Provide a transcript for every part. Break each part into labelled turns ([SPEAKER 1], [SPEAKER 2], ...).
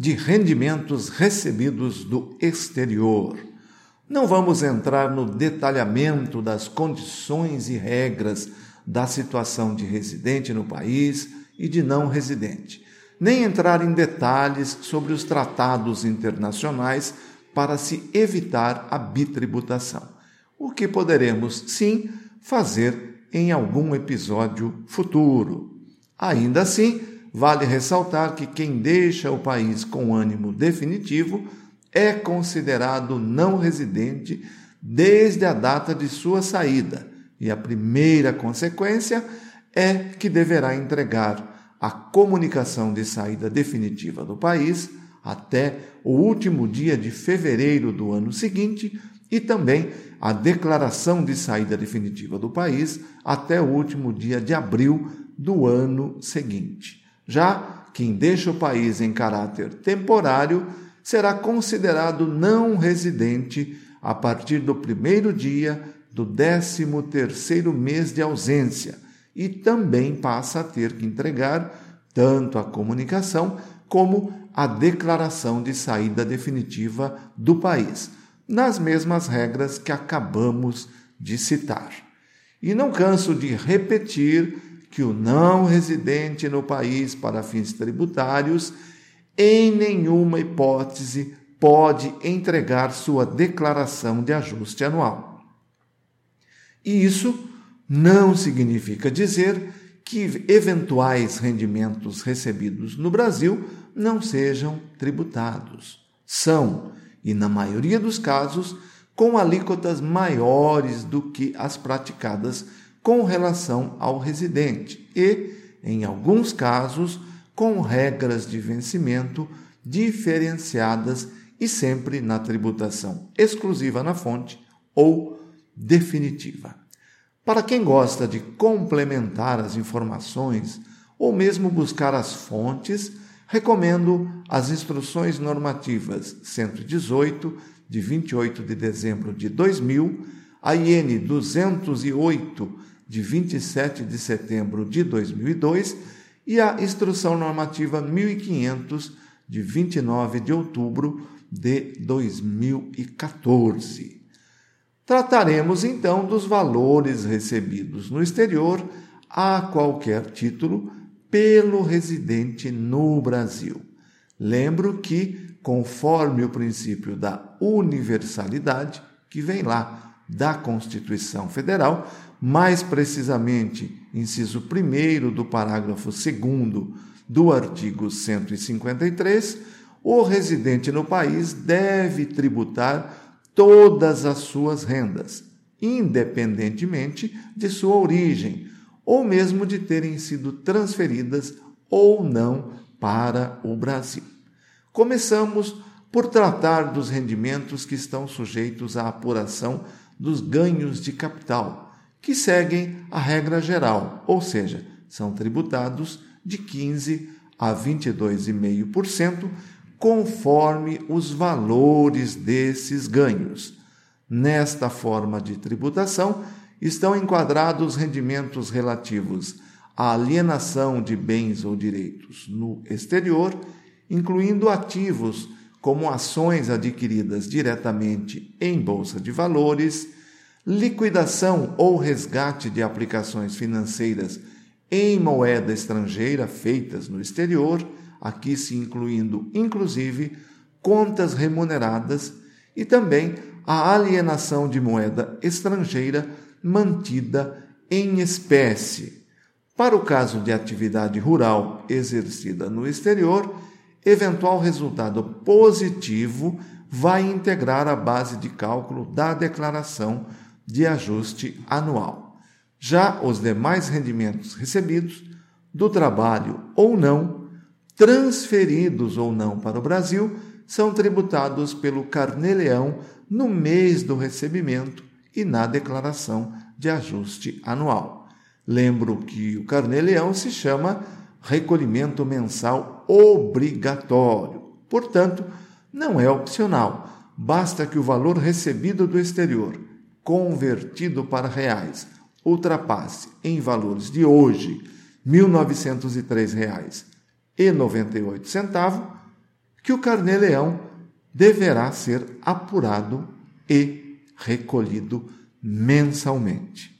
[SPEAKER 1] de rendimentos recebidos do exterior. Não vamos entrar no detalhamento das condições e regras da situação de residente no país e de não residente, nem entrar em detalhes sobre os tratados internacionais para se evitar a bitributação, o que poderemos sim fazer em algum episódio futuro. Ainda assim, vale ressaltar que quem deixa o país com ânimo definitivo é considerado não residente desde a data de sua saída, e a primeira consequência é que deverá entregar a comunicação de saída definitiva do país até o último dia de fevereiro do ano seguinte e também a declaração de saída definitiva do país até o último dia de abril do ano seguinte. Já quem deixa o país em caráter temporário será considerado não residente a partir do primeiro dia do décimo terceiro mês de ausência e também passa a ter que entregar tanto a comunicação como a declaração de saída definitiva do país, nas mesmas regras que acabamos de citar. E não canso de repetir que o não residente no país para fins tributários, em nenhuma hipótese, pode entregar sua declaração de ajuste anual. E isso não significa dizer que eventuais rendimentos recebidos no Brasil não sejam tributados. São, e na maioria dos casos, com alíquotas maiores do que as praticadas com relação ao residente e, em alguns casos, com regras de vencimento diferenciadas e sempre na tributação exclusiva na fonte ou definitiva. Para quem gosta de complementar as informações ou mesmo buscar as fontes, recomendo as Instruções Normativas 118, de 28 de dezembro de 2000, a IN 208, de 27 de setembro de 2002, e a Instrução Normativa 1500, de 29 de outubro de 2014. Trataremos então dos valores recebidos no exterior a qualquer título pelo residente no Brasil. Lembro que, conforme o princípio da universalidade, que vem lá da Constituição Federal, mais precisamente, inciso 1 do parágrafo 2 do artigo 153, o residente no país deve tributar todas as suas rendas, independentemente de sua origem, ou mesmo de terem sido transferidas ou não para o Brasil. Começamos por tratar dos rendimentos que estão sujeitos à apuração dos ganhos de capital, que seguem a regra geral, ou seja, são tributados de 15 a 22,5%, conforme os valores desses ganhos. Nesta forma de tributação estão enquadrados rendimentos relativos à alienação de bens ou direitos no exterior, incluindo ativos como ações adquiridas diretamente em bolsa de valores, liquidação ou resgate de aplicações financeiras em moeda estrangeira feitas no exterior, aqui se incluindo inclusive contas remuneradas e também a alienação de moeda estrangeira mantida em espécie. Para o caso de atividade rural exercida no exterior, eventual resultado positivo vai integrar a base de cálculo da declaração de ajuste anual. Já os demais rendimentos recebidos, do trabalho ou não, transferidos ou não para o Brasil, são tributados pelo Carnê-Leão no mês do recebimento e na declaração de ajuste anual. Lembro que o Carnê-Leão se chama recolhimento mensal obrigatório. Portanto, não é opcional. Basta que o valor recebido do exterior, convertido para reais, ultrapasse em valores de hoje R$ 1.903,98, que o carnê-leão deverá ser apurado e recolhido mensalmente.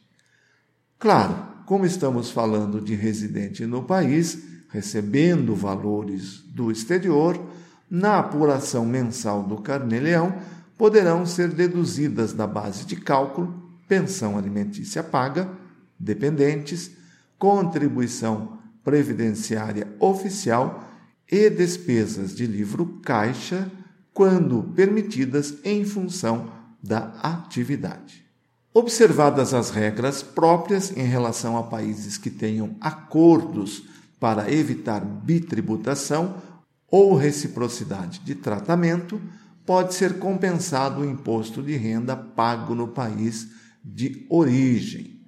[SPEAKER 1] Claro, como estamos falando de residente no país, recebendo valores do exterior, na apuração mensal do Carnê-Leão poderão ser deduzidas da base de cálculo pensão alimentícia paga, dependentes, contribuição previdenciária oficial e despesas de livro caixa, quando permitidas em função da atividade. Observadas as regras próprias em relação a países que tenham acordos para evitar bitributação ou reciprocidade de tratamento, pode ser compensado o imposto de renda pago no país de origem.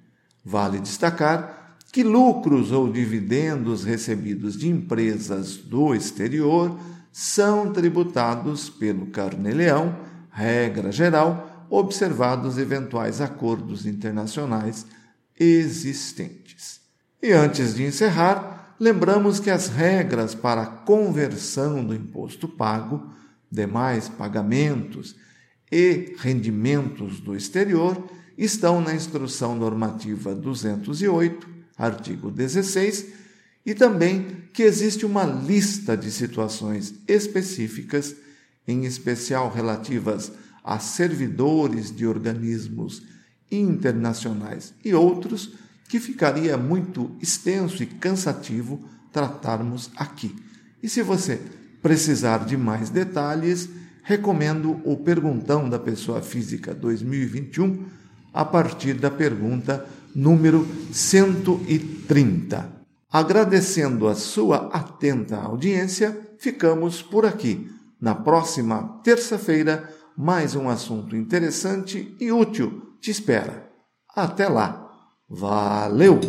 [SPEAKER 1] Vale destacar que lucros ou dividendos recebidos de empresas do exterior são tributados pelo Carnê-Leão, regra geral, observados eventuais acordos internacionais existentes. E antes de encerrar, lembramos que as regras para a conversão do imposto pago, demais pagamentos e rendimentos do exterior estão na Instrução Normativa 208, artigo 16, e também que existe uma lista de situações específicas, em especial relativas a servidores de organismos internacionais e outros que ficaria muito extenso e cansativo tratarmos aqui. E se você precisar de mais detalhes, recomendo o Perguntão da Pessoa Física 2021 a partir da pergunta número 130. Agradecendo a sua atenta audiência, ficamos por aqui. Na próxima terça-feira, mais um assunto interessante e útil te espera. Até lá. Valeu!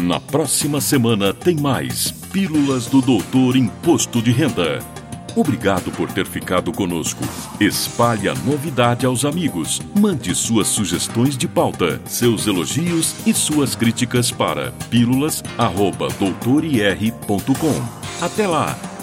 [SPEAKER 2] Na próxima semana tem mais Pílulas do Doutor Imposto de Renda. Obrigado por ter ficado conosco. Espalhe a novidade aos amigos. Mande suas sugestões de pauta, seus elogios e suas críticas para pílulas.doutorir.com. Até lá!